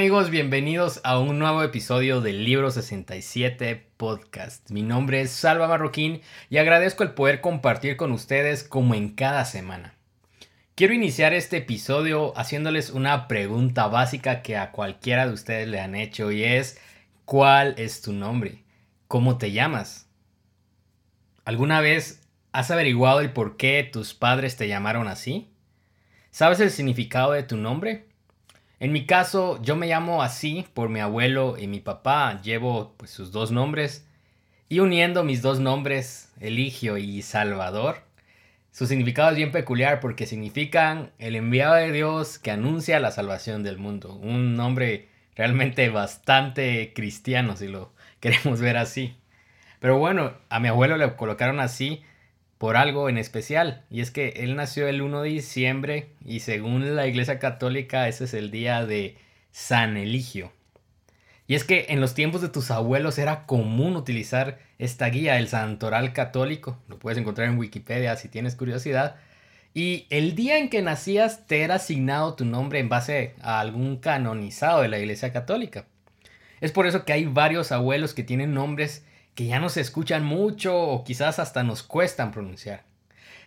Amigos, bienvenidos a un nuevo episodio del Libro 67 Podcast. Mi nombre es Salva Marroquín y agradezco el poder compartir con ustedes como en cada semana. Quiero iniciar este episodio haciéndoles una pregunta básica que a cualquiera de ustedes le han hecho y es ¿cuál es tu nombre? ¿Cómo te llamas? ¿Alguna vez has averiguado el por qué tus padres te llamaron así? ¿Sabes el significado de tu nombre? En mi caso, yo me llamo así por mi abuelo y mi papá. Llevo pues, sus dos nombres. Y uniendo mis dos nombres, Eligio y Salvador, su significado es bien peculiar porque significan el enviado de Dios que anuncia la salvación del mundo. Un nombre realmente bastante cristiano, si lo queremos ver así. Pero bueno, a mi abuelo le colocaron así por algo en especial. Y es que él nació el 1 de diciembre y según la Iglesia Católica ese es el día de San Eligio. Y es que en los tiempos de tus abuelos era común utilizar esta guía, el Santoral Católico. Lo puedes encontrar en Wikipedia si tienes curiosidad. Y el día en que nacías te era asignado tu nombre en base a algún canonizado de la Iglesia Católica. Es por eso que hay varios abuelos que tienen nombres que ya no se escuchan mucho o quizás hasta nos cuestan pronunciar.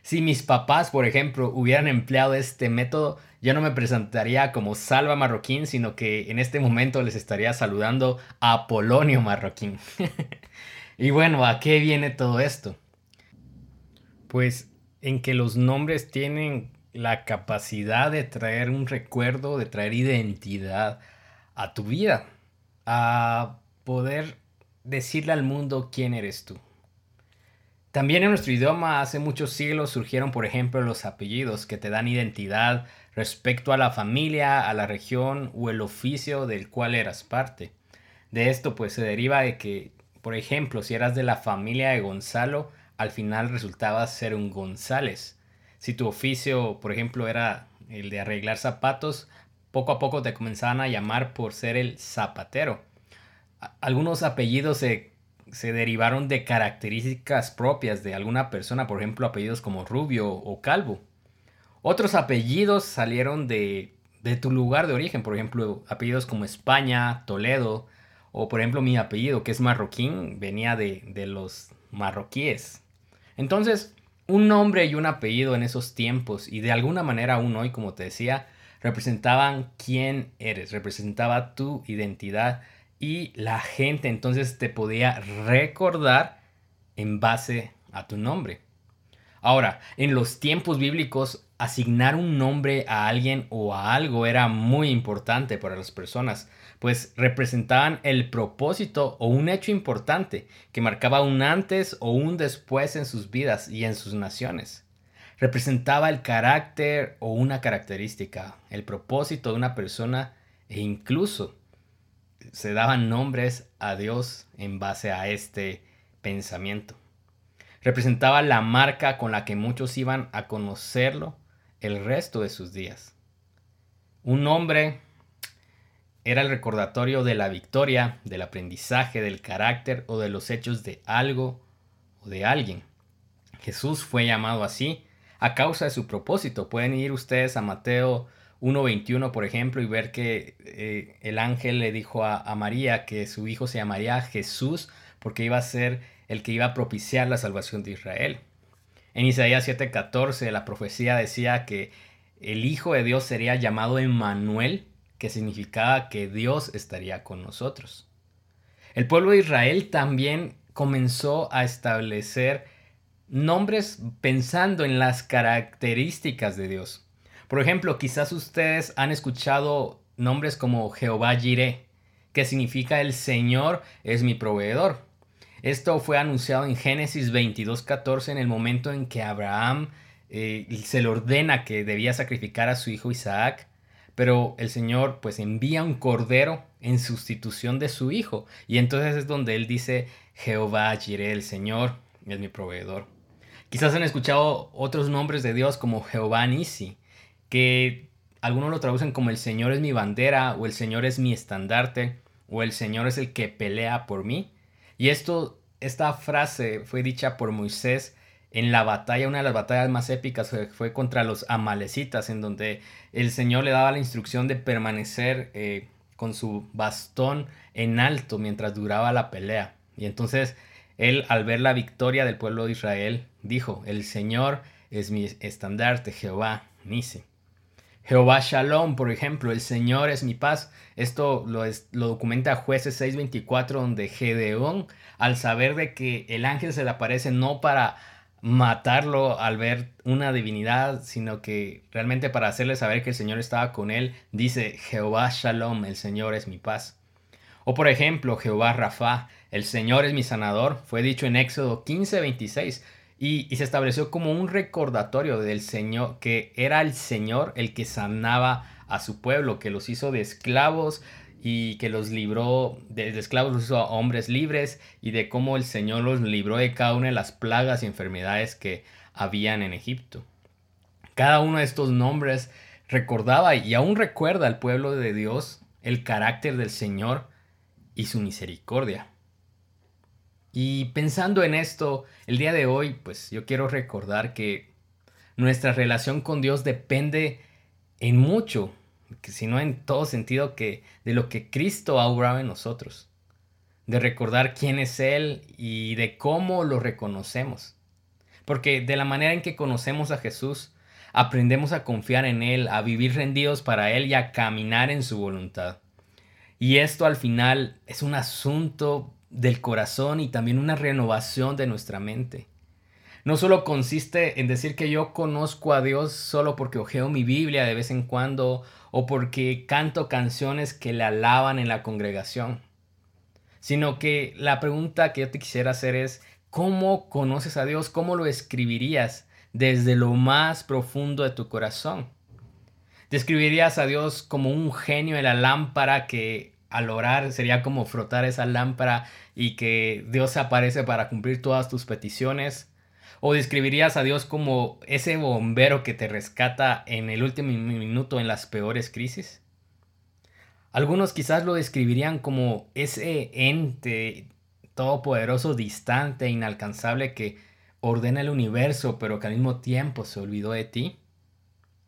Si mis papás, por ejemplo, hubieran empleado este método, yo no me presentaría como Salva Marroquín, sino que en este momento les estaría saludando a Apolonio Marroquín. y bueno, ¿a qué viene todo esto? Pues en que los nombres tienen la capacidad de traer un recuerdo, de traer identidad a tu vida, a poder decirle al mundo quién eres tú. También en nuestro idioma hace muchos siglos surgieron, por ejemplo, los apellidos que te dan identidad respecto a la familia, a la región o el oficio del cual eras parte. De esto pues se deriva de que, por ejemplo, si eras de la familia de Gonzalo, al final resultaba ser un González. Si tu oficio, por ejemplo, era el de arreglar zapatos, poco a poco te comenzaban a llamar por ser el zapatero algunos apellidos se, derivaron de características propias de alguna persona, por ejemplo, apellidos como Rubio o Calvo. Otros apellidos salieron de, tu lugar de origen, por ejemplo, apellidos como España, Toledo, o por ejemplo mi apellido, que es marroquín, venía de, de los marroquíes. Entonces, un nombre y un apellido en esos tiempos, y de alguna manera aún hoy, como te decía, representaban quién eres, representaba tu identidad y la gente entonces te podía recordar en base a tu nombre. Ahora, en los tiempos bíblicos, asignar un nombre a alguien o a algo era muy importante para las personas, pues representaban el propósito o un hecho importante que marcaba un antes o un después en sus vidas y en sus naciones. Representaba el carácter o una característica, el propósito de una persona e incluso se daban nombres a Dios en base a este pensamiento. Representaba la marca con la que muchos iban a conocerlo el resto de sus días. Un nombre era el recordatorio de la victoria, del aprendizaje, del carácter o de los hechos de algo o de alguien. Jesús fue llamado así a causa de su propósito. Pueden ir ustedes a Mateo 1.21, por ejemplo, y ver que eh, el ángel le dijo a, María que su hijo se llamaría Jesús porque iba a ser el que iba a propiciar la salvación de Israel. En Isaías 7:14 la profecía decía que el Hijo de Dios sería llamado Emmanuel, que significaba que Dios estaría con nosotros. El pueblo de Israel también comenzó a establecer nombres pensando en las características de Dios. Por ejemplo, quizás ustedes han escuchado nombres como Jehová Jireh, que significa el Señor es mi proveedor. Esto fue anunciado en Génesis 22:14 en el momento en que Abraham eh, se le ordena que debía sacrificar a su hijo Isaac, pero el Señor pues envía un cordero en sustitución de su hijo y entonces es donde él dice Jehová Jireh, el Señor es mi proveedor. Quizás han escuchado otros nombres de Dios como Jehová Nisi, que algunos lo traducen como el Señor es mi bandera o el Señor es mi estandarte o el Señor es el que pelea por mí. Y esto, esta frase fue dicha por Moisés en la batalla, una de las batallas más épicas fue, contra los amalecitas, en donde el Señor le daba la instrucción de permanecer eh, con su bastón en alto mientras duraba la pelea. Y entonces él, al ver la victoria del pueblo de Israel, dijo, el Señor es mi estandarte, Jehová Nisi. Jehová Shalom, por ejemplo, el Señor es mi paz. Esto lo, documenta Jueces 6:24, donde Gedeón, al saber de que el ángel se le aparece no para matarlo al ver una divinidad, sino que realmente para hacerle saber que el Señor estaba con él, dice Jehová Shalom, el Señor es mi paz. O por ejemplo, Jehová Rafa, el Señor es mi sanador, fue dicho en Éxodo 15, 26, y, se estableció como un recordatorio del Señor, que era el Señor el que sanaba a su pueblo, que los hizo de esclavos y que los libró de, esclavos, los hizo a hombres libres y de cómo el Señor los libró de cada una de las plagas y enfermedades que habían en Egipto. Cada uno de estos nombres recordaba y aún recuerda al pueblo de Dios el carácter del Señor y su misericordia. Y pensando en esto, el día de hoy, pues yo quiero recordar que nuestra relación con Dios depende en mucho sino en todo sentido que de lo que Cristo ha obrado en nosotros, de recordar quién es Él y de cómo lo reconocemos. Porque de la manera en que conocemos a Jesús, aprendemos a confiar en Él, a vivir rendidos para Él y a caminar en su voluntad. Y esto al final es un asunto del corazón y también una renovación de nuestra mente. No solo consiste en decir que yo conozco a Dios solo porque ojeo mi Biblia de vez en cuando o porque canto canciones que le alaban en la congregación, sino que la pregunta que yo te quisiera hacer es, ¿cómo conoces a Dios? ¿Cómo lo escribirías desde lo más profundo de tu corazón? ¿Describirías a Dios como un genio en la lámpara que al orar sería como frotar esa lámpara y que Dios aparece para cumplir todas tus peticiones? ¿O describirías a Dios como ese bombero que te rescata en el último minuto en las peores crisis? Algunos quizás lo describirían como ese ente todopoderoso, distante, inalcanzable que ordena el universo pero que al mismo tiempo se olvidó de ti.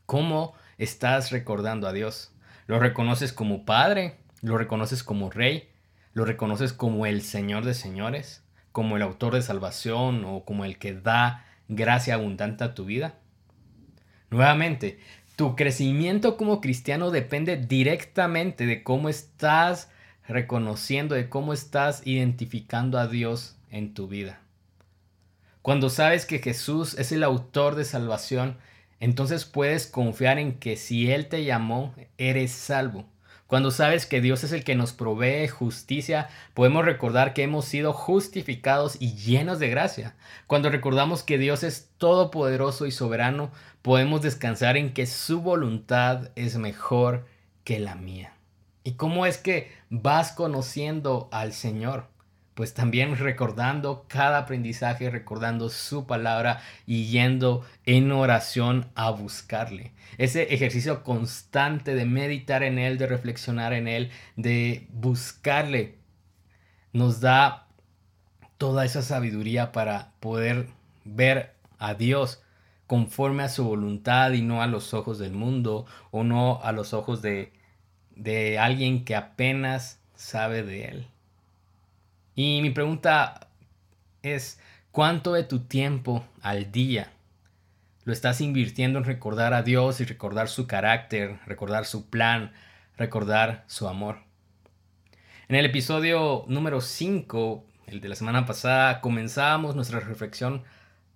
¿Cómo estás recordando a Dios? ¿Lo reconoces como Padre? ¿Lo reconoces como Rey? ¿Lo reconoces como el Señor de Señores? como el autor de salvación o como el que da gracia abundante a tu vida? Nuevamente, tu crecimiento como cristiano depende directamente de cómo estás reconociendo, de cómo estás identificando a Dios en tu vida. Cuando sabes que Jesús es el autor de salvación, entonces puedes confiar en que si Él te llamó, eres salvo. Cuando sabes que Dios es el que nos provee justicia, podemos recordar que hemos sido justificados y llenos de gracia. Cuando recordamos que Dios es todopoderoso y soberano, podemos descansar en que su voluntad es mejor que la mía. ¿Y cómo es que vas conociendo al Señor? Pues también recordando cada aprendizaje, recordando su palabra y yendo en oración a buscarle. Ese ejercicio constante de meditar en Él, de reflexionar en Él, de buscarle, nos da toda esa sabiduría para poder ver a Dios conforme a su voluntad y no a los ojos del mundo o no a los ojos de, de alguien que apenas sabe de Él. Y mi pregunta es, ¿cuánto de tu tiempo al día lo estás invirtiendo en recordar a Dios y recordar su carácter, recordar su plan, recordar su amor? En el episodio número 5, el de la semana pasada, comenzamos nuestra reflexión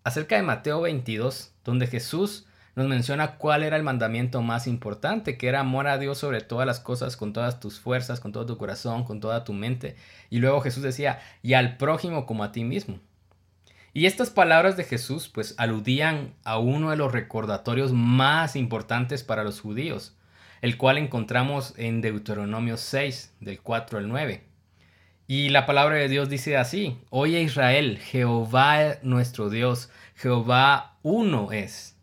acerca de Mateo 22, donde Jesús nos menciona cuál era el mandamiento más importante, que era amor a Dios sobre todas las cosas, con todas tus fuerzas, con todo tu corazón, con toda tu mente. Y luego Jesús decía, y al prójimo como a ti mismo. Y estas palabras de Jesús pues aludían a uno de los recordatorios más importantes para los judíos, el cual encontramos en Deuteronomio 6, del 4 al 9. Y la palabra de Dios dice así, Oye Israel, Jehová nuestro Dios, Jehová uno es.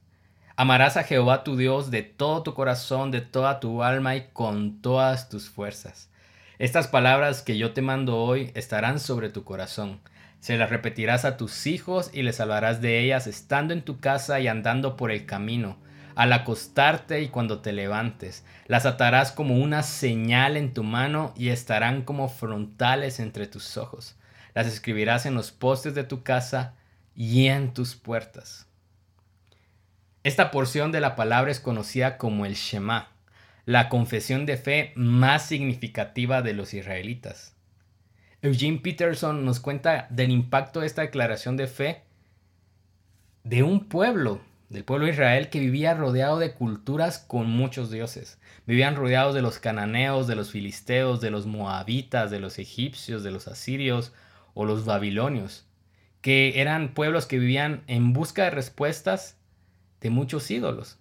Amarás a Jehová tu Dios de todo tu corazón, de toda tu alma y con todas tus fuerzas. Estas palabras que yo te mando hoy estarán sobre tu corazón. Se las repetirás a tus hijos y les hablarás de ellas estando en tu casa y andando por el camino, al acostarte y cuando te levantes. Las atarás como una señal en tu mano y estarán como frontales entre tus ojos. Las escribirás en los postes de tu casa y en tus puertas. Esta porción de la palabra es conocida como el Shema, la confesión de fe más significativa de los israelitas. Eugene Peterson nos cuenta del impacto de esta declaración de fe de un pueblo del pueblo de Israel que vivía rodeado de culturas con muchos dioses. Vivían rodeados de los cananeos, de los filisteos, de los moabitas, de los egipcios, de los asirios o los babilonios, que eran pueblos que vivían en busca de respuestas de muchos ídolos.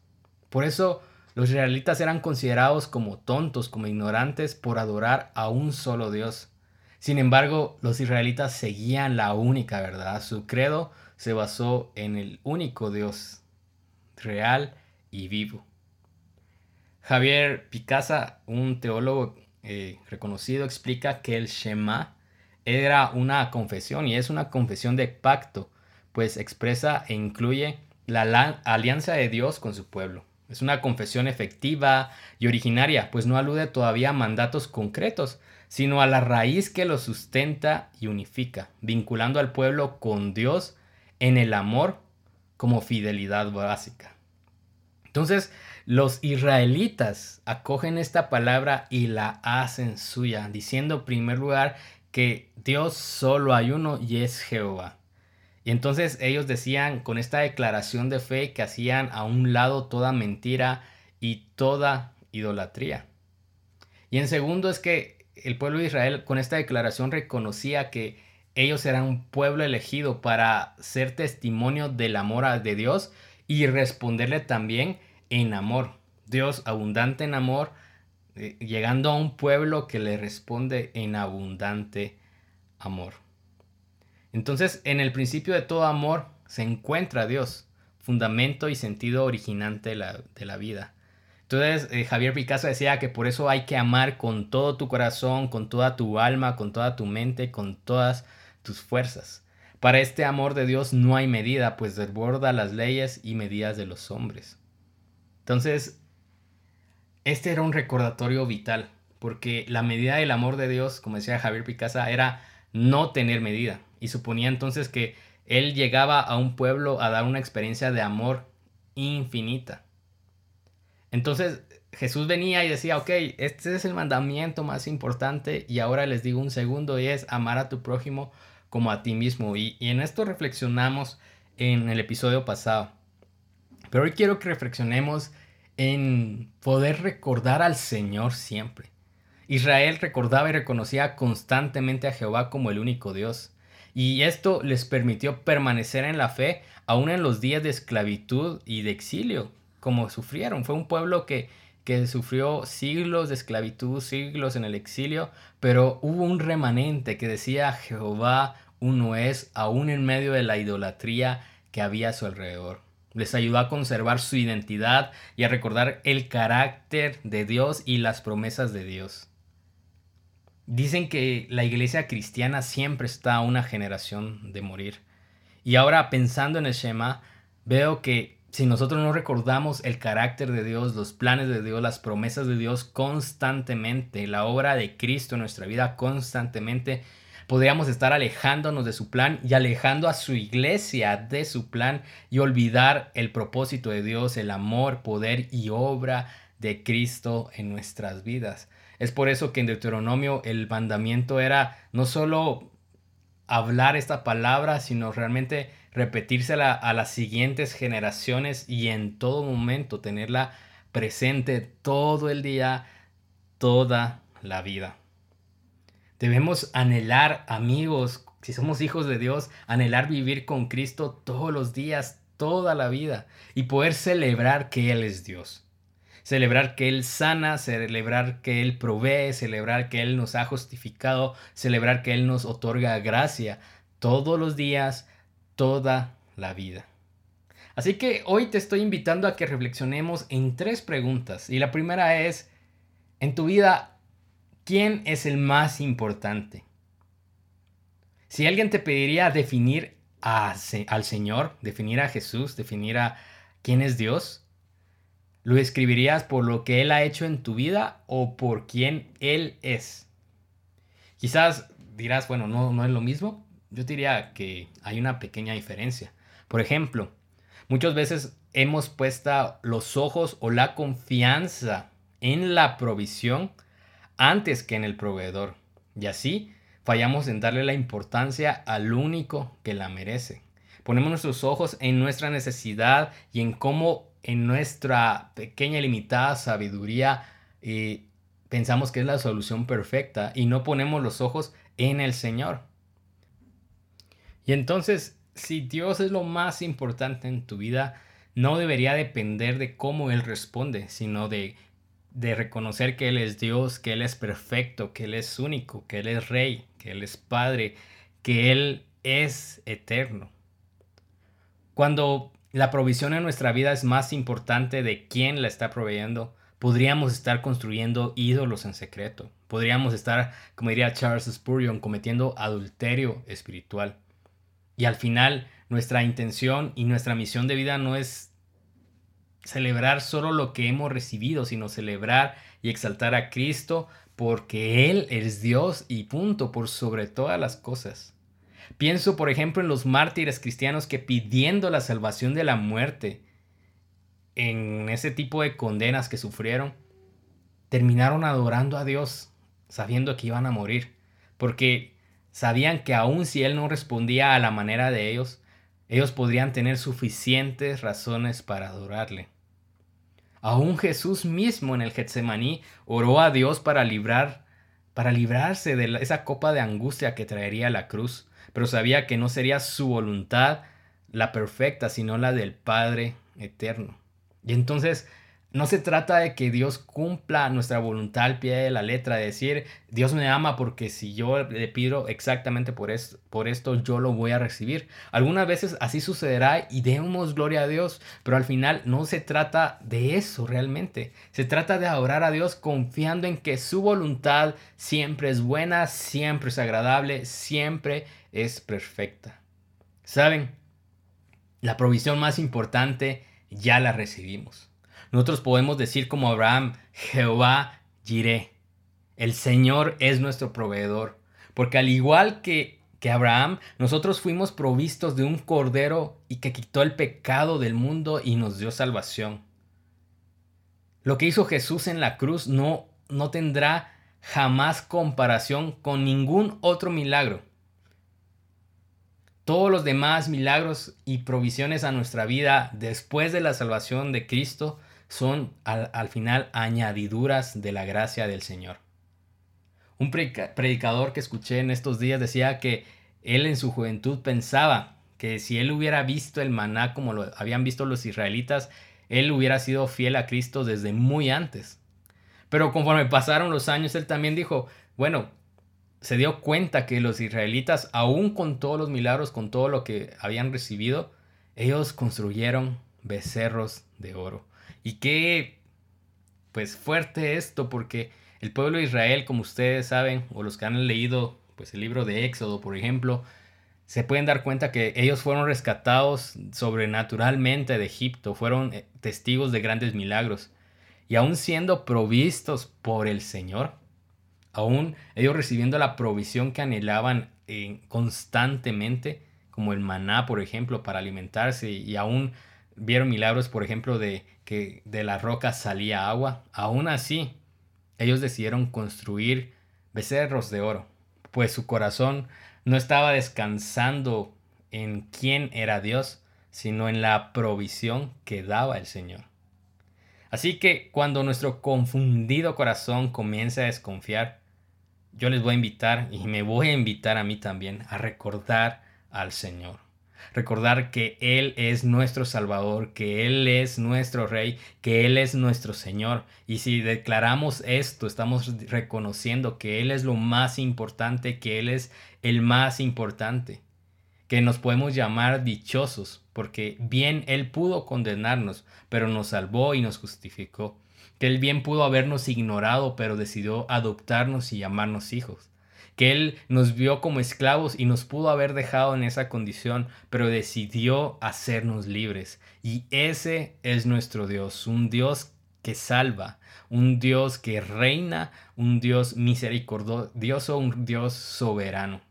Por eso los israelitas eran considerados como tontos, como ignorantes por adorar a un solo Dios. Sin embargo, los israelitas seguían la única verdad. Su credo se basó en el único Dios, real y vivo. Javier Picasa, un teólogo eh, reconocido, explica que el Shema era una confesión y es una confesión de pacto, pues expresa e incluye la alianza de Dios con su pueblo. Es una confesión efectiva y originaria, pues no alude todavía a mandatos concretos, sino a la raíz que lo sustenta y unifica, vinculando al pueblo con Dios en el amor como fidelidad básica. Entonces, los israelitas acogen esta palabra y la hacen suya, diciendo en primer lugar que Dios solo hay uno y es Jehová. Y entonces ellos decían con esta declaración de fe que hacían a un lado toda mentira y toda idolatría. Y en segundo es que el pueblo de Israel con esta declaración reconocía que ellos eran un pueblo elegido para ser testimonio del amor de Dios y responderle también en amor. Dios abundante en amor, eh, llegando a un pueblo que le responde en abundante amor. Entonces, en el principio de todo amor se encuentra Dios, fundamento y sentido originante de la, vida. Entonces, eh, Javier Picasso decía que por eso hay que amar con todo tu corazón, con toda tu alma, con toda tu mente, con todas tus fuerzas. Para este amor de Dios no hay medida, pues desborda las leyes y medidas de los hombres. Entonces, este era un recordatorio vital, porque la medida del amor de Dios, como decía Javier Picasa, era no tener medida. Y suponía entonces que él llegaba a un pueblo a dar una experiencia de amor infinita. Entonces Jesús venía y decía, ok, este es el mandamiento más importante y ahora les digo un segundo y es amar a tu prójimo como a ti mismo. Y, en esto reflexionamos en el episodio pasado. Pero hoy quiero que reflexionemos en poder recordar al Señor siempre. Israel recordaba y reconocía constantemente a Jehová como el único Dios. Y esto les permitió permanecer en la fe aún en los días de esclavitud y de exilio, como sufrieron. Fue un pueblo que, que sufrió siglos de esclavitud, siglos en el exilio, pero hubo un remanente que decía Jehová uno es aún en medio de la idolatría que había a su alrededor. Les ayudó a conservar su identidad y a recordar el carácter de Dios y las promesas de Dios. Dicen que la iglesia cristiana siempre está a una generación de morir. Y ahora pensando en el Shema, veo que si nosotros no recordamos el carácter de Dios, los planes de Dios, las promesas de Dios constantemente, la obra de Cristo en nuestra vida constantemente, podríamos estar alejándonos de su plan y alejando a su iglesia de su plan y olvidar el propósito de Dios, el amor, poder y obra de Cristo en nuestras vidas. Es por eso que en Deuteronomio el mandamiento era no solo hablar esta palabra, sino realmente repetírsela a las siguientes generaciones y en todo momento tenerla presente todo el día, toda la vida. Debemos anhelar, amigos, si somos hijos de Dios, anhelar vivir con Cristo todos los días, toda la vida y poder celebrar que Él es Dios. Celebrar que Él sana, celebrar que Él provee, celebrar que Él nos ha justificado, celebrar que Él nos otorga gracia todos los días, toda la vida. Así que hoy te estoy invitando a que reflexionemos en tres preguntas. Y la primera es, en tu vida, ¿quién es el más importante? Si alguien te pediría definir al Señor, definir a Jesús, definir a quién es Dios, ¿Lo escribirías por lo que Él ha hecho en tu vida o por quién Él es? Quizás dirás, bueno, no, no es lo mismo. Yo diría que hay una pequeña diferencia. Por ejemplo, muchas veces hemos puesto los ojos o la confianza en la provisión antes que en el proveedor. Y así fallamos en darle la importancia al único que la merece. Ponemos nuestros ojos en nuestra necesidad y en cómo en nuestra pequeña y limitada sabiduría eh, pensamos que es la solución perfecta y no ponemos los ojos en el Señor. Y entonces, si Dios es lo más importante en tu vida, no debería depender de cómo Él responde, sino de, de reconocer que Él es Dios, que Él es perfecto, que Él es único, que Él es Rey, que Él es Padre, que Él es eterno. Cuando la provisión en nuestra vida es más importante de quién la está proveyendo. Podríamos estar construyendo ídolos en secreto. Podríamos estar, como diría Charles Spurgeon, cometiendo adulterio espiritual. Y al final, nuestra intención y nuestra misión de vida no es celebrar solo lo que hemos recibido, sino celebrar y exaltar a Cristo porque Él es Dios y punto por sobre todas las cosas. Pienso, por ejemplo, en los mártires cristianos que pidiendo la salvación de la muerte, en ese tipo de condenas que sufrieron, terminaron adorando a Dios sabiendo que iban a morir, porque sabían que aun si Él no respondía a la manera de ellos, ellos podrían tener suficientes razones para adorarle. Aún Jesús mismo en el Getsemaní oró a Dios para librar, para librarse de esa copa de angustia que traería la cruz pero sabía que no sería su voluntad la perfecta, sino la del Padre eterno. Y entonces no se trata de que Dios cumpla nuestra voluntad al pie de la letra, de decir, Dios me ama porque si yo le pido exactamente por esto, por esto yo lo voy a recibir. Algunas veces así sucederá y demos gloria a Dios, pero al final no se trata de eso realmente. Se trata de adorar a Dios confiando en que su voluntad siempre es buena, siempre es agradable, siempre es perfecta. ¿Saben? La provisión más importante ya la recibimos. Nosotros podemos decir como Abraham, Jehová Jireh. El Señor es nuestro proveedor. Porque al igual que, que Abraham, nosotros fuimos provistos de un cordero y que quitó el pecado del mundo y nos dio salvación. Lo que hizo Jesús en la cruz no, no tendrá jamás comparación con ningún otro milagro. Todos los demás milagros y provisiones a nuestra vida después de la salvación de Cristo son al, final añadiduras de la gracia del Señor. Un predicador que escuché en estos días decía que él en su juventud pensaba que si él hubiera visto el maná como lo habían visto los israelitas, él hubiera sido fiel a Cristo desde muy antes. Pero conforme pasaron los años, él también dijo, bueno, se dio cuenta que los israelitas, aún con todos los milagros, con todo lo que habían recibido, ellos construyeron becerros de oro. Y qué, pues fuerte esto, porque el pueblo de Israel, como ustedes saben, o los que han leído pues el libro de Éxodo, por ejemplo, se pueden dar cuenta que ellos fueron rescatados sobrenaturalmente de Egipto, fueron eh, testigos de grandes milagros. Y aún siendo provistos por el Señor, aún ellos recibiendo la provisión que anhelaban eh, constantemente, como el maná, por ejemplo, para alimentarse, y aún vieron milagros, por ejemplo, de que de la roca salía agua, aún así, ellos decidieron construir becerros de oro, pues su corazón no estaba descansando en quién era Dios, sino en la provisión que daba el Señor. Así que cuando nuestro confundido corazón comience a desconfiar, yo les voy a invitar y me voy a invitar a mí también a recordar al Señor. Recordar que Él es nuestro Salvador, que Él es nuestro Rey, que Él es nuestro Señor. Y si declaramos esto, estamos reconociendo que Él es lo más importante, que Él es el más importante. Que nos podemos llamar dichosos, porque bien Él pudo condenarnos, pero nos salvó y nos justificó que Él bien pudo habernos ignorado, pero decidió adoptarnos y llamarnos hijos, que Él nos vio como esclavos y nos pudo haber dejado en esa condición, pero decidió hacernos libres. Y ese es nuestro Dios, un Dios que salva, un Dios que reina, un Dios misericordioso, un Dios soberano.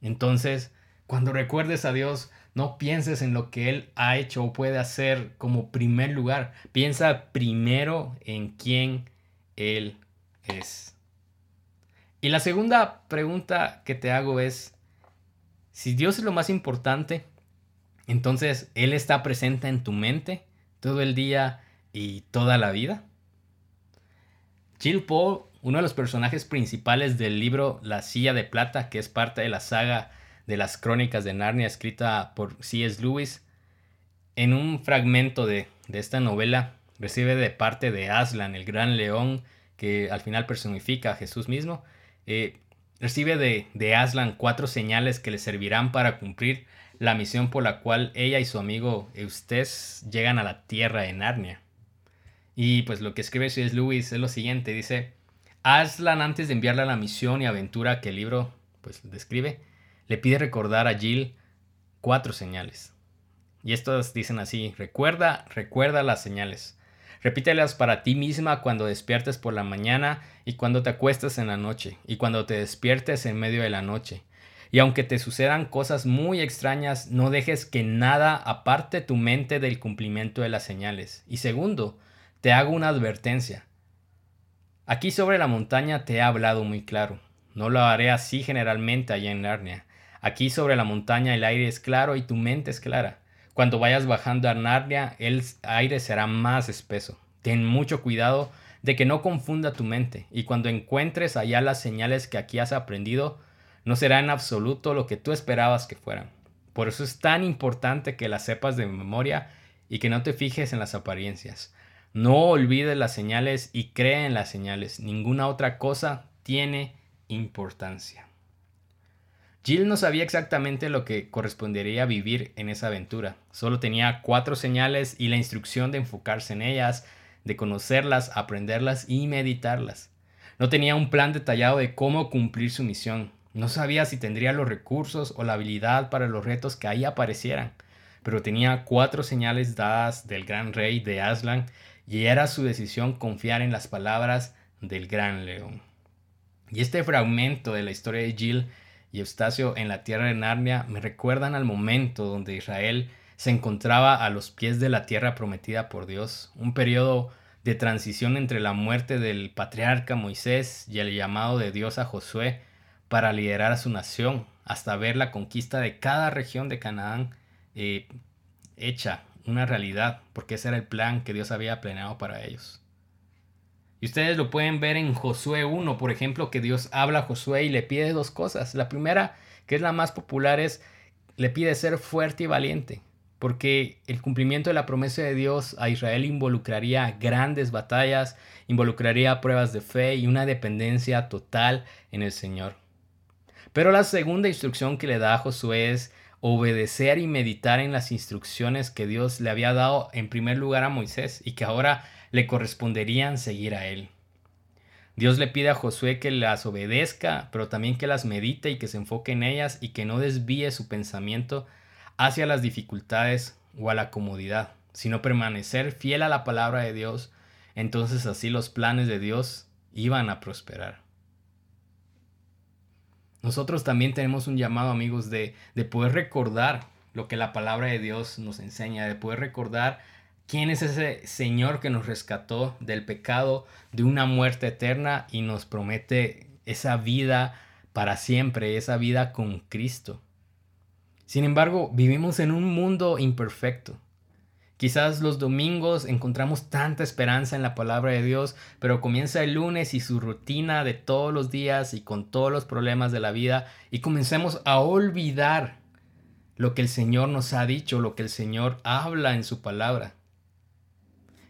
Entonces, cuando recuerdes a Dios, no pienses en lo que Él ha hecho o puede hacer como primer lugar. Piensa primero en quién Él es. Y la segunda pregunta que te hago es, si Dios es lo más importante, entonces Él está presente en tu mente todo el día y toda la vida. Jill Paul, uno de los personajes principales del libro La silla de plata, que es parte de la saga de las crónicas de Narnia escrita por C.S. Lewis, en un fragmento de, esta novela recibe de parte de Aslan, el gran león que al final personifica a Jesús mismo, eh, recibe de, de Aslan cuatro señales que le servirán para cumplir la misión por la cual ella y su amigo Eustace llegan a la tierra de Narnia. Y pues lo que escribe C.S. Lewis es lo siguiente, dice, Aslan antes de enviarle a la misión y aventura que el libro pues describe, le pide recordar a Jill cuatro señales. Y estas dicen así, recuerda, recuerda las señales. Repítelas para ti misma cuando despiertes por la mañana y cuando te acuestes en la noche y cuando te despiertes en medio de la noche. Y aunque te sucedan cosas muy extrañas, no dejes que nada aparte tu mente del cumplimiento de las señales. Y segundo, te hago una advertencia. Aquí sobre la montaña te he hablado muy claro. No lo haré así generalmente allá en Narnia. Aquí sobre la montaña el aire es claro y tu mente es clara. Cuando vayas bajando a Narnia, el aire será más espeso. Ten mucho cuidado de que no confunda tu mente, y cuando encuentres allá las señales que aquí has aprendido, no será en absoluto lo que tú esperabas que fueran. Por eso es tan importante que las sepas de memoria y que no te fijes en las apariencias. No olvides las señales y cree en las señales. Ninguna otra cosa tiene importancia. Jill no sabía exactamente lo que correspondería vivir en esa aventura. Solo tenía cuatro señales y la instrucción de enfocarse en ellas, de conocerlas, aprenderlas y meditarlas. No tenía un plan detallado de cómo cumplir su misión. No sabía si tendría los recursos o la habilidad para los retos que ahí aparecieran, pero tenía cuatro señales dadas del gran rey de Aslan y era su decisión confiar en las palabras del gran león. Y este fragmento de la historia de Jill y Eustacio en la tierra de Narnia me recuerdan al momento donde Israel se encontraba a los pies de la tierra prometida por Dios, un periodo de transición entre la muerte del patriarca Moisés y el llamado de Dios a Josué para liderar a su nación, hasta ver la conquista de cada región de Canaán eh, hecha una realidad, porque ese era el plan que Dios había planeado para ellos. Y ustedes lo pueden ver en Josué 1, por ejemplo, que Dios habla a Josué y le pide dos cosas. La primera, que es la más popular, es le pide ser fuerte y valiente, porque el cumplimiento de la promesa de Dios a Israel involucraría grandes batallas, involucraría pruebas de fe y una dependencia total en el Señor. Pero la segunda instrucción que le da a Josué es obedecer y meditar en las instrucciones que Dios le había dado en primer lugar a Moisés y que ahora le corresponderían seguir a él. Dios le pide a Josué que las obedezca, pero también que las medite y que se enfoque en ellas y que no desvíe su pensamiento hacia las dificultades o a la comodidad, sino permanecer fiel a la palabra de Dios, entonces así los planes de Dios iban a prosperar. Nosotros también tenemos un llamado, amigos, de, de poder recordar lo que la palabra de Dios nos enseña, de poder recordar ¿Quién es ese Señor que nos rescató del pecado, de una muerte eterna y nos promete esa vida para siempre, esa vida con Cristo? Sin embargo, vivimos en un mundo imperfecto. Quizás los domingos encontramos tanta esperanza en la palabra de Dios, pero comienza el lunes y su rutina de todos los días y con todos los problemas de la vida y comencemos a olvidar lo que el Señor nos ha dicho, lo que el Señor habla en su palabra.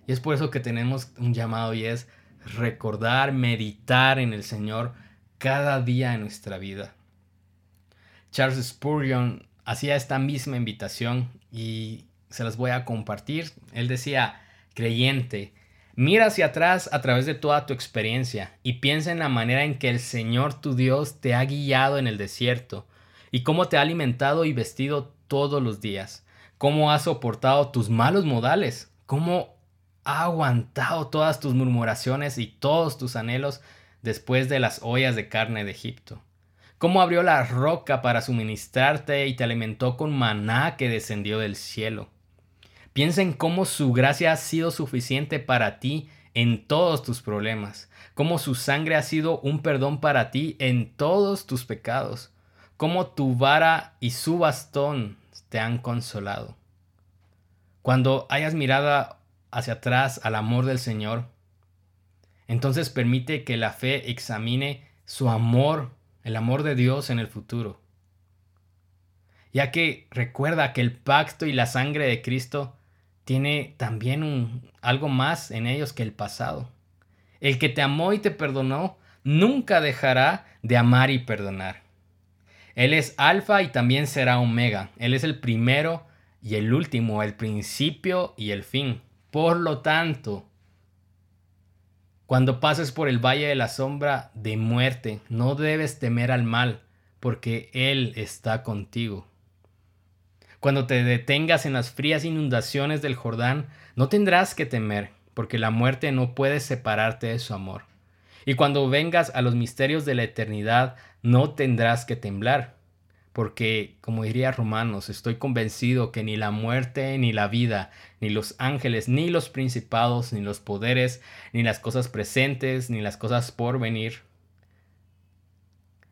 Y es por eso que tenemos un llamado y es recordar, meditar en el Señor cada día en nuestra vida. Charles Spurgeon hacía esta misma invitación y se las voy a compartir. Él decía, creyente, mira hacia atrás a través de toda tu experiencia y piensa en la manera en que el Señor tu Dios te ha guiado en el desierto y cómo te ha alimentado y vestido todos los días, cómo ha soportado tus malos modales, cómo ha aguantado todas tus murmuraciones y todos tus anhelos después de las ollas de carne de Egipto. Cómo abrió la roca para suministrarte y te alimentó con maná que descendió del cielo. Piensa en cómo su gracia ha sido suficiente para ti en todos tus problemas, cómo su sangre ha sido un perdón para ti en todos tus pecados, cómo tu vara y su bastón te han consolado. Cuando hayas mirado hacia atrás al amor del Señor, entonces permite que la fe examine su amor, el amor de Dios en el futuro. Ya que recuerda que el pacto y la sangre de Cristo tiene también un, algo más en ellos que el pasado. El que te amó y te perdonó nunca dejará de amar y perdonar. Él es alfa y también será omega. Él es el primero y el último, el principio y el fin. Por lo tanto, cuando pases por el valle de la sombra de muerte, no debes temer al mal, porque Él está contigo. Cuando te detengas en las frías inundaciones del Jordán, no tendrás que temer, porque la muerte no puede separarte de su amor. Y cuando vengas a los misterios de la eternidad, no tendrás que temblar, porque, como diría Romanos, estoy convencido que ni la muerte, ni la vida, ni los ángeles, ni los principados, ni los poderes, ni las cosas presentes, ni las cosas por venir,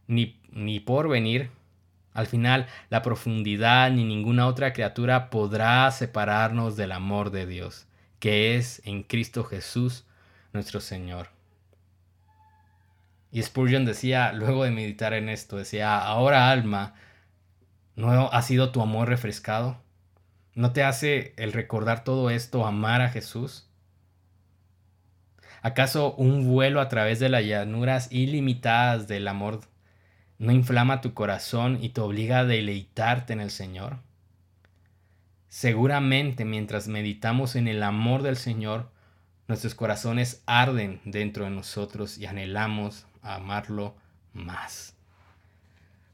ni, ni por venir, al final, la profundidad ni ninguna otra criatura podrá separarnos del amor de Dios, que es en Cristo Jesús nuestro Señor. Y Spurgeon decía, luego de meditar en esto, decía, ahora alma, ¿no ha sido tu amor refrescado? ¿No te hace el recordar todo esto amar a Jesús? ¿Acaso un vuelo a través de las llanuras ilimitadas del amor no inflama tu corazón y te obliga a deleitarte en el Señor? Seguramente mientras meditamos en el amor del Señor, nuestros corazones arden dentro de nosotros y anhelamos amarlo más.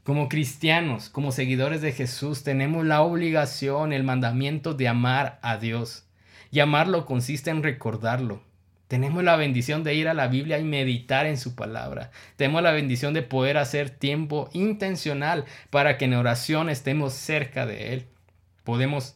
Como cristianos, como seguidores de Jesús, tenemos la obligación, el mandamiento de amar a Dios. Y amarlo consiste en recordarlo, tenemos la bendición de ir a la Biblia y meditar en su palabra. Tenemos la bendición de poder hacer tiempo intencional para que en oración estemos cerca de Él. Podemos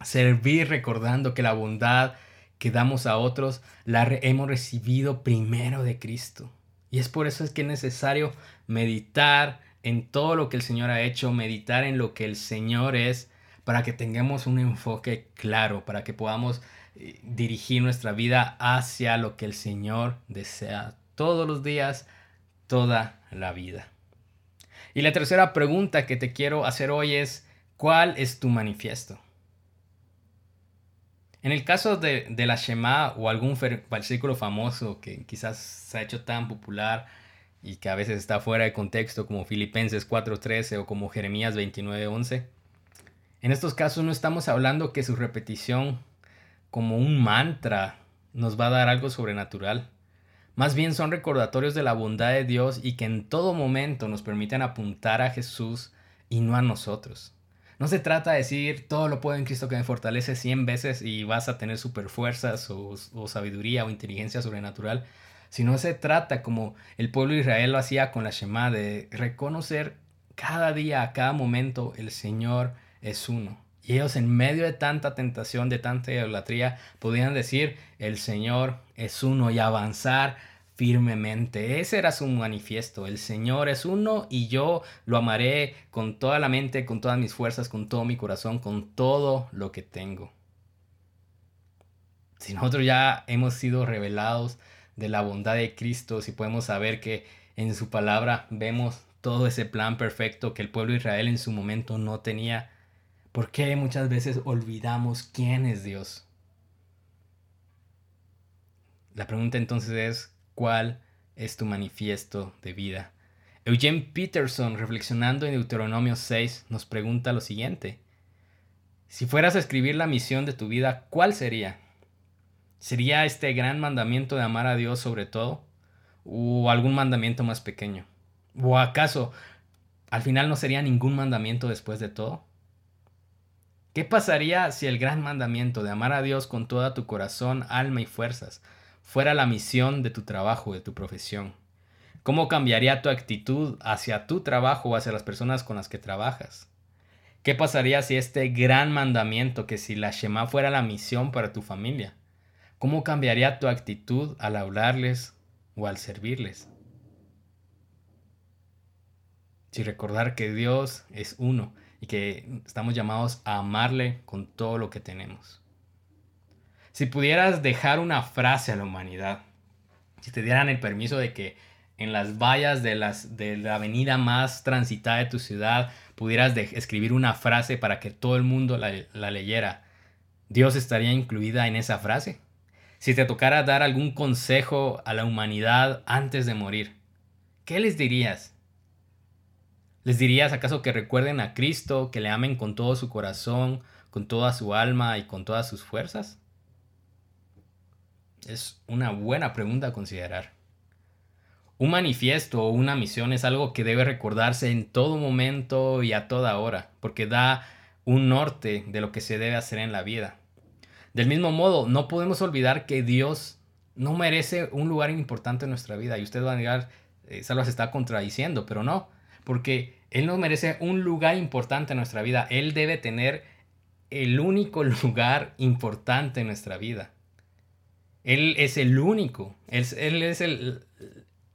servir recordando que la bondad que damos a otros la hemos recibido primero de Cristo. Y es por eso es que es necesario meditar en todo lo que el Señor ha hecho, meditar en lo que el Señor es, para que tengamos un enfoque claro, para que podamos eh, dirigir nuestra vida hacia lo que el Señor desea todos los días, toda la vida. Y la tercera pregunta que te quiero hacer hoy es, ¿cuál es tu manifiesto? En el caso de, de la Shema o algún versículo famoso que quizás se ha hecho tan popular y que a veces está fuera de contexto como Filipenses 4:13 o como Jeremías 29:11, en estos casos no estamos hablando que su repetición como un mantra nos va a dar algo sobrenatural. Más bien son recordatorios de la bondad de Dios y que en todo momento nos permiten apuntar a Jesús y no a nosotros. No se trata de decir todo lo puedo en Cristo que me fortalece 100 veces y vas a tener super fuerzas o, o sabiduría o inteligencia sobrenatural, sino se trata como el pueblo de Israel lo hacía con la Shema de reconocer cada día, a cada momento, el Señor es uno. Y ellos en medio de tanta tentación, de tanta idolatría, podían decir, el Señor es uno y avanzar firmemente. Ese era su manifiesto. El Señor es uno y yo lo amaré con toda la mente, con todas mis fuerzas, con todo mi corazón, con todo lo que tengo. Si nosotros ya hemos sido revelados de la bondad de Cristo, si podemos saber que en su palabra vemos todo ese plan perfecto que el pueblo de Israel en su momento no tenía, ¿Por qué muchas veces olvidamos quién es Dios? La pregunta entonces es, ¿cuál es tu manifiesto de vida? Eugene Peterson, reflexionando en Deuteronomio 6, nos pregunta lo siguiente. Si fueras a escribir la misión de tu vida, ¿cuál sería? ¿Sería este gran mandamiento de amar a Dios sobre todo? ¿O algún mandamiento más pequeño? ¿O acaso al final no sería ningún mandamiento después de todo? ¿Qué pasaría si el gran mandamiento de amar a Dios con toda tu corazón, alma y fuerzas fuera la misión de tu trabajo, de tu profesión? ¿Cómo cambiaría tu actitud hacia tu trabajo o hacia las personas con las que trabajas? ¿Qué pasaría si este gran mandamiento, que si la Shema fuera la misión para tu familia? ¿Cómo cambiaría tu actitud al hablarles o al servirles? Si recordar que Dios es uno y que estamos llamados a amarle con todo lo que tenemos. Si pudieras dejar una frase a la humanidad, si te dieran el permiso de que en las vallas de, la avenida más transitada de tu ciudad pudieras escribir una frase para que todo el mundo la, la leyera, ¿Dios estaría incluida en esa frase? Si te tocara dar algún consejo a la humanidad antes de morir, ¿qué les dirías? ¿Les dirías acaso que recuerden a Cristo, que le amen con todo su corazón, con toda su alma y con todas sus fuerzas? Es una buena pregunta a considerar. Un manifiesto o una misión es algo que debe recordarse en todo momento y a toda hora, porque da un norte de lo que se debe hacer en la vida. Del mismo modo, no podemos olvidar que Dios no merece un lugar importante en nuestra vida. Y usted va a negar, eh, Salva se está contradiciendo, pero no porque Él no merece un lugar importante en nuestra vida. Él debe tener el único lugar importante en nuestra vida. Él es el único. Él, es el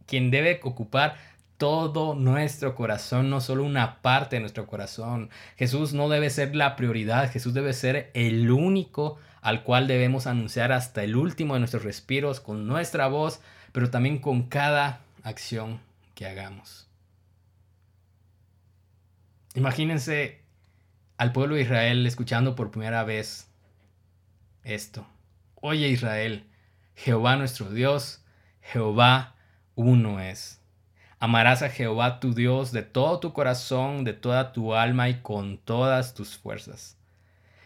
quien debe ocupar todo nuestro corazón, no solo una parte de nuestro corazón. Jesús no debe ser la prioridad, Jesús debe ser el único al cual debemos anunciar hasta el último de nuestros respiros con nuestra voz, pero también con cada acción que hagamos. Imagínense al pueblo de Israel escuchando por primera vez esto. Oye Israel, Jehová nuestro Dios, Jehová uno es. Amarás a Jehová tu Dios de todo tu corazón, de toda tu alma y con todas tus fuerzas.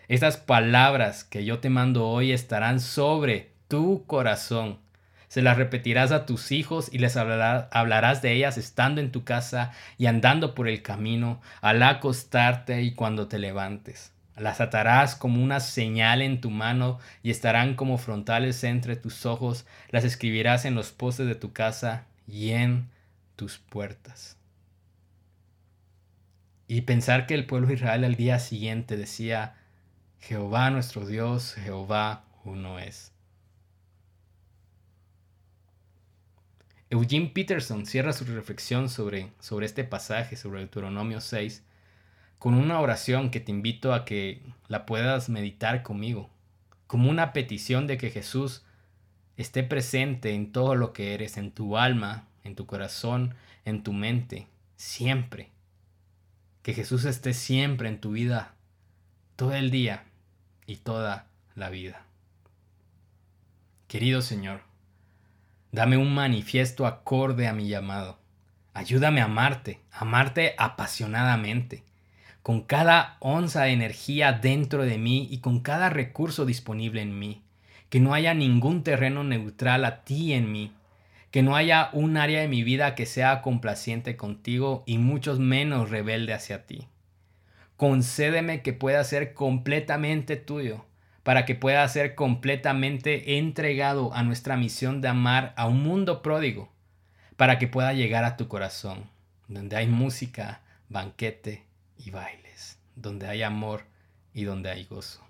Estas palabras que yo te mando hoy estarán sobre tu corazón se las repetirás a tus hijos y les hablarás de ellas estando en tu casa y andando por el camino, al acostarte y cuando te levantes. Las atarás como una señal en tu mano y estarán como frontales entre tus ojos. Las escribirás en los postes de tu casa y en tus puertas. Y pensar que el pueblo de Israel al día siguiente decía, Jehová nuestro Dios, Jehová uno es. Eugene Peterson cierra su reflexión sobre, sobre este pasaje, sobre Deuteronomio 6, con una oración que te invito a que la puedas meditar conmigo, como una petición de que Jesús esté presente en todo lo que eres, en tu alma, en tu corazón, en tu mente, siempre. Que Jesús esté siempre en tu vida, todo el día y toda la vida. Querido Señor, Dame un manifiesto acorde a mi llamado. Ayúdame a amarte, amarte apasionadamente, con cada onza de energía dentro de mí y con cada recurso disponible en mí. Que no haya ningún terreno neutral a ti en mí. Que no haya un área de mi vida que sea complaciente contigo y muchos menos rebelde hacia ti. Concédeme que pueda ser completamente tuyo para que pueda ser completamente entregado a nuestra misión de amar a un mundo pródigo, para que pueda llegar a tu corazón, donde hay música, banquete y bailes, donde hay amor y donde hay gozo.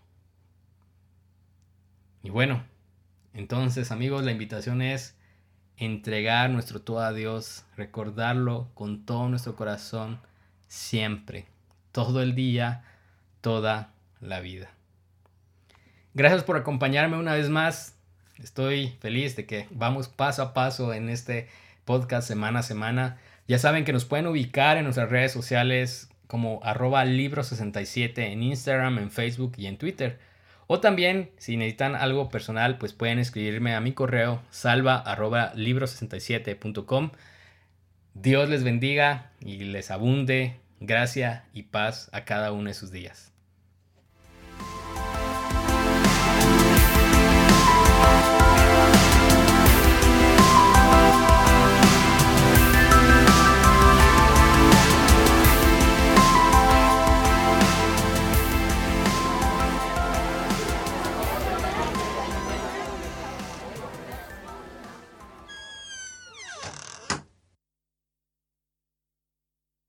Y bueno, entonces amigos, la invitación es entregar nuestro todo a Dios, recordarlo con todo nuestro corazón, siempre, todo el día, toda la vida. Gracias por acompañarme una vez más. Estoy feliz de que vamos paso a paso en este podcast semana a semana. Ya saben que nos pueden ubicar en nuestras redes sociales como arroba libro67 en Instagram, en Facebook y en Twitter. O también, si necesitan algo personal, pues pueden escribirme a mi correo salva arroba libro67.com. Dios les bendiga y les abunde gracia y paz a cada uno de sus días.